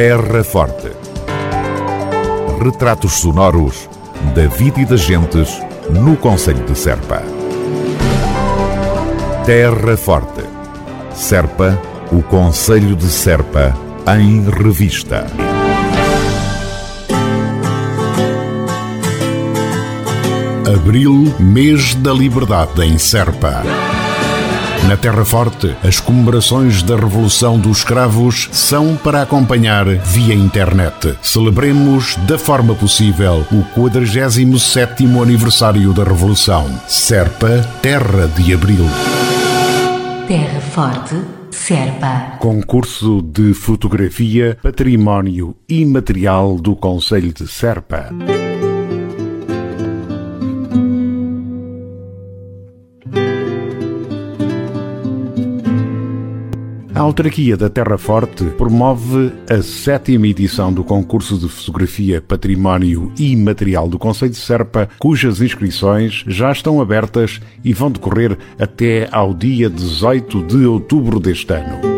Terra Forte. Retratos sonoros da vida e das gentes no Conselho de Serpa. Terra Forte. Serpa, o Conselho de Serpa, em revista. Abril, mês da liberdade em Serpa. Na Terra Forte, as comemorações da Revolução dos Escravos são para acompanhar via internet. Celebremos da forma possível o 47º aniversário da Revolução. Serpa, Terra de Abril. Terra Forte, Serpa. Concurso de Fotografia Património Imaterial do Conselho de Serpa. A autarquia da Terra Forte promove a sétima edição do concurso de fotografia Património e Material do Conselho de Serpa, cujas inscrições já estão abertas e vão decorrer até ao dia 18 de outubro deste ano.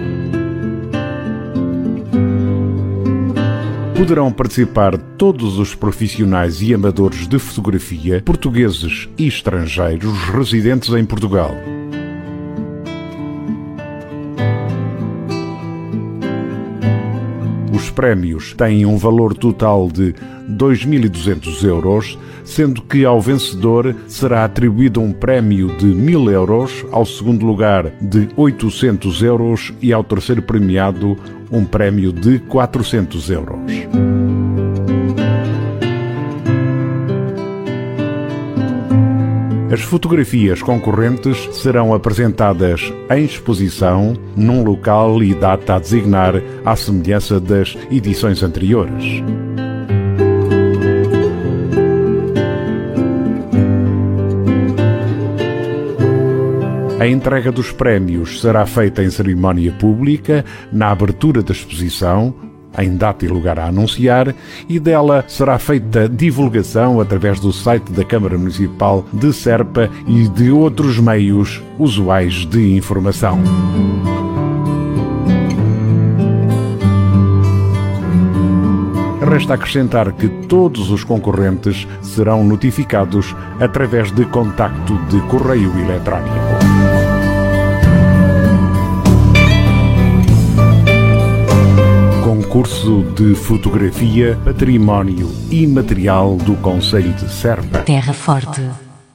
Poderão participar todos os profissionais e amadores de fotografia, portugueses e estrangeiros residentes em Portugal. Os prémios têm um valor total de 2.200 euros, sendo que ao vencedor será atribuído um prémio de 1.000 euros, ao segundo lugar de 800 euros e ao terceiro premiado um prémio de 400 euros. As fotografias concorrentes serão apresentadas em exposição, num local e data a designar, à semelhança das edições anteriores. A entrega dos prémios será feita em cerimónia pública, na abertura da exposição, em data e lugar a anunciar, e dela será feita divulgação através do site da Câmara Municipal de Serpa e de outros meios usuais de informação. Resta acrescentar que todos os concorrentes serão notificados através de contacto de correio eletrónico. Concurso de Fotografia Património Imaterial do Conselho de Serpa. Terra Forte,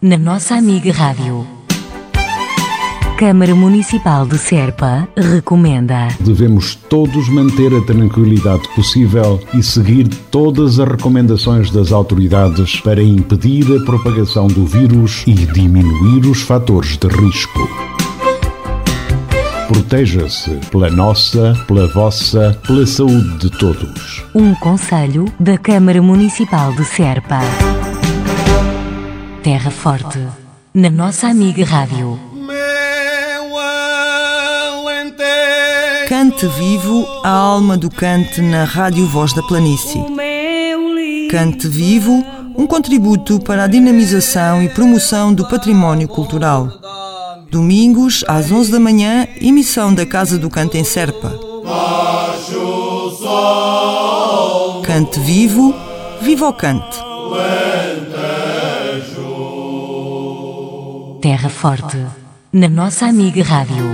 na nossa amiga Rádio. Câmara Municipal de Serpa recomenda. Devemos todos manter a tranquilidade possível e seguir todas as recomendações das autoridades para impedir a propagação do vírus e diminuir os fatores de risco. Proteja-se pela nossa, pela vossa, pela saúde de todos. Um conselho da Câmara Municipal de Serpa. Terra Forte, na nossa amiga Rádio. Cante vivo a alma do cante na Rádio Voz da Planície. Cante vivo, um contributo para a dinamização e promoção do património cultural. Domingos, às 11 da manhã, emissão da Casa do Canto em Serpa. Cante vivo, viva o cante. Terra Forte, na nossa amiga Rádio.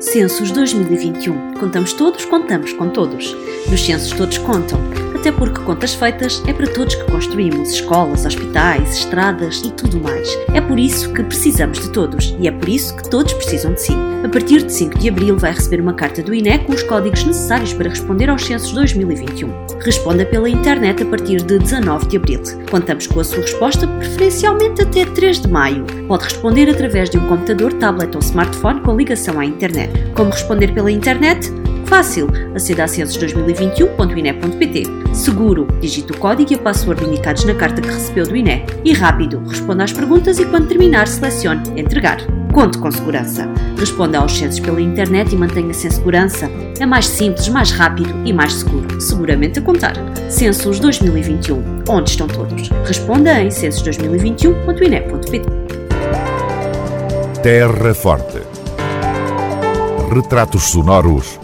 Censos 2021. Contamos todos, contamos com todos. Nos censos todos contam até porque contas feitas é para todos que construímos escolas, hospitais, estradas e tudo mais. É por isso que precisamos de todos e é por isso que todos precisam de si. A partir de 5 de abril vai receber uma carta do INE com os códigos necessários para responder aos censos 2021. Responda pela internet a partir de 19 de abril. Contamos com a sua resposta preferencialmente até 3 de maio. Pode responder através de um computador, tablet ou smartphone com ligação à internet. Como responder pela internet? Fácil, aceda a censos2021.ine.pt. Seguro, digite o código e a password indicados na carta que recebeu do INE. E rápido, responda às perguntas e quando terminar, selecione Entregar. Conte com segurança. Responda aos censos pela internet e mantenha-se em segurança. É mais simples, mais rápido e mais seguro. Seguramente a contar. Censos 2021. Onde estão todos? Responda em censos2021.ine.pt. Terra Forte. Retratos sonoros